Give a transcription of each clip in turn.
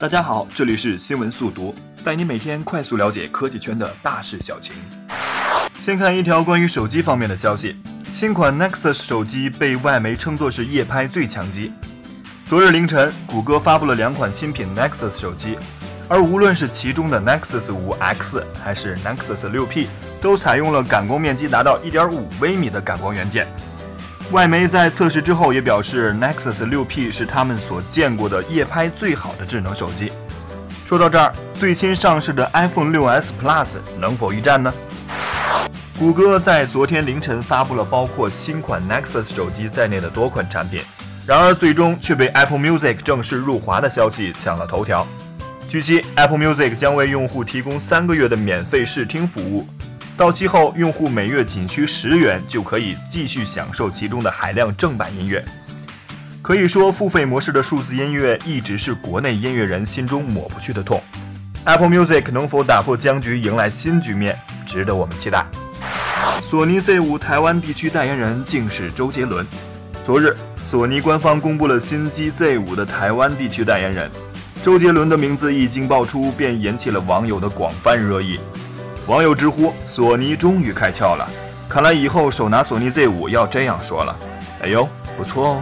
大家好，这里是新闻速读，带你每天快速了解科技圈的大事小情。先看一条关于手机方面的消息，新款 Nexus 手机被外媒称作是夜拍最强机。昨日凌晨，谷歌发布了两款新品 Nexus 手机，而无论是其中的 Nexus 5X 还是 Nexus 6P，都采用了感光面积达到1.5微米的感光元件。外媒在测试之后也表示，Nexus 6P 是他们所见过的夜拍最好的智能手机。说到这儿，最新上市的 iPhone 6s Plus 能否一战呢？谷歌在昨天凌晨发布了包括新款 Nexus 手机在内的多款产品，然而最终却被 Apple Music 正式入华的消息抢了头条。据悉，Apple Music 将为用户提供三个月的免费试听服务。到期后，用户每月仅需十元就可以继续享受其中的海量正版音乐。可以说，付费模式的数字音乐一直是国内音乐人心中抹不去的痛。Apple Music 能否打破僵局，迎来新局面，值得我们期待。索尼 Z5 台湾地区代言人竟是周杰伦。昨日，索尼官方公布了新机 Z5 的台湾地区代言人，周杰伦的名字一经爆出，便引起了网友的广泛热议。网友直呼：“索尼终于开窍了，看来以后手拿索尼 Z5 要这样说了。”哎呦，不错哦！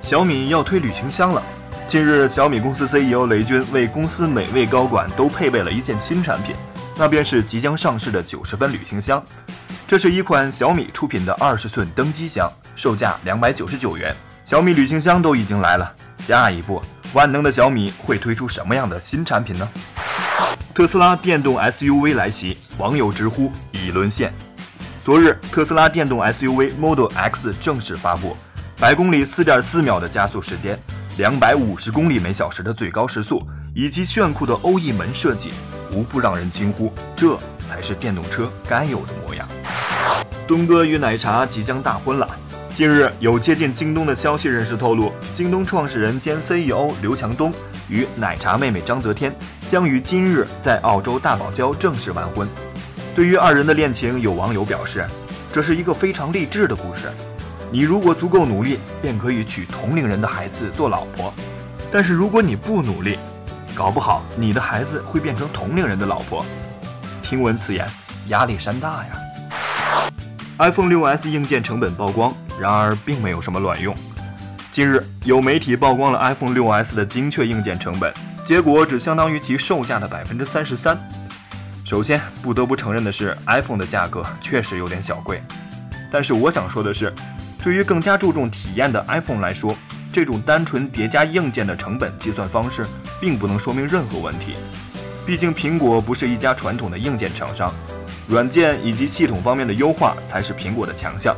小米要推旅行箱了。近日，小米公司 CEO 雷军为公司每位高管都配备了一件新产品，那便是即将上市的九十分旅行箱。这是一款小米出品的二十寸登机箱，售价两百九十九元。小米旅行箱都已经来了，下一步，万能的小米会推出什么样的新产品呢？特斯拉电动 SUV 来袭，网友直呼已沦陷。昨日，特斯拉电动 SUV Model X 正式发布，百公里4.4秒的加速时间，250公里每小时的最高时速，以及炫酷的欧翼门设计，无不让人惊呼：这才是电动车该有的模样。东哥与奶茶即将大婚了。近日，有接近京东的消息人士透露，京东创始人兼 CEO 刘强东与奶茶妹妹章泽天将于今日在澳洲大堡礁正式完婚。对于二人的恋情，有网友表示，这是一个非常励志的故事。你如果足够努力，便可以娶同龄人的孩子做老婆；但是如果你不努力，搞不好你的孩子会变成同龄人的老婆。听闻此言，压力山大呀。iPhone 6s 硬件成本曝光，然而并没有什么卵用。近日，有媒体曝光了 iPhone 6s 的精确硬件成本，结果只相当于其售价的百分之三十三。首先，不得不承认的是，iPhone 的价格确实有点小贵。但是我想说的是，对于更加注重体验的 iPhone 来说，这种单纯叠加硬件的成本计算方式，并不能说明任何问题。毕竟，苹果不是一家传统的硬件厂商。软件以及系统方面的优化才是苹果的强项。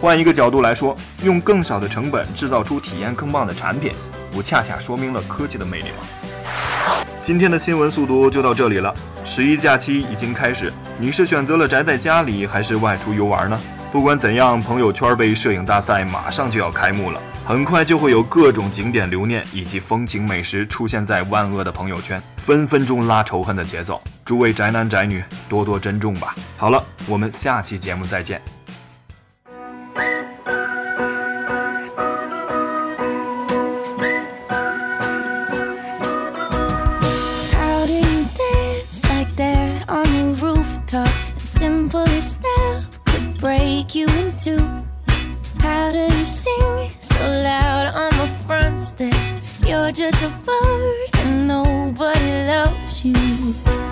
换一个角度来说，用更少的成本制造出体验更棒的产品，不恰恰说明了科技的魅力吗？今天的新闻速读就到这里了。十一假期已经开始，你是选择了宅在家里，还是外出游玩呢？不管怎样，朋友圈杯摄影大赛马上就要开幕了，很快就会有各种景点留念以及风情美食出现在万恶的朋友圈，分分钟拉仇恨的节奏。诸位宅男宅女多多珍重吧。好了，我们下期节目再见。Break you in two. How do you sing so loud on the front step? You're just a bird and nobody loves you.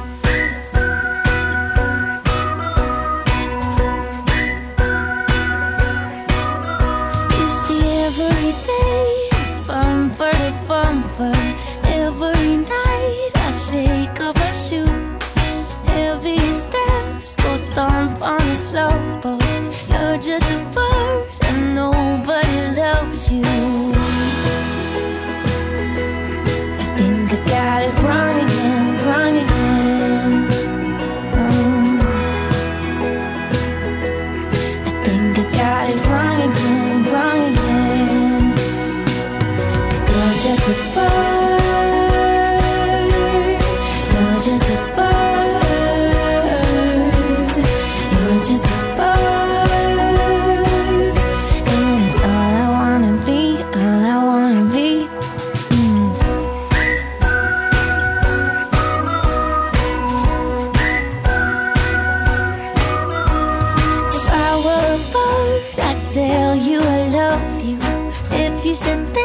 dicen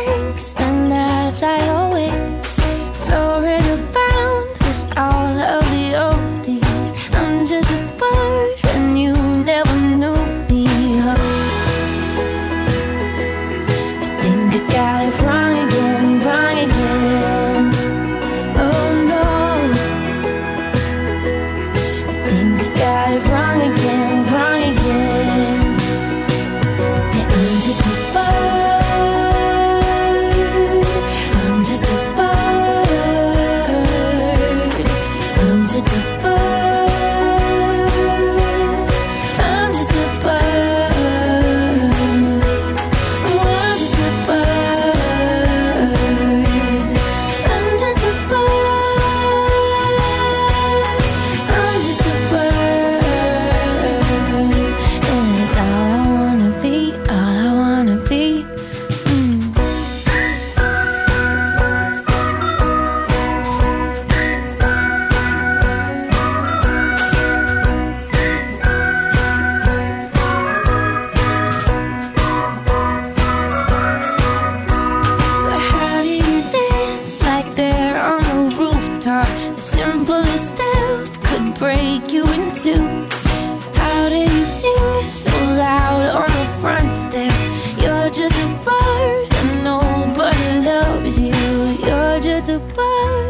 time. The simplest step could break you in two. How do you sing so loud on the front step? You're just a bird and nobody loves you. You're just a bird.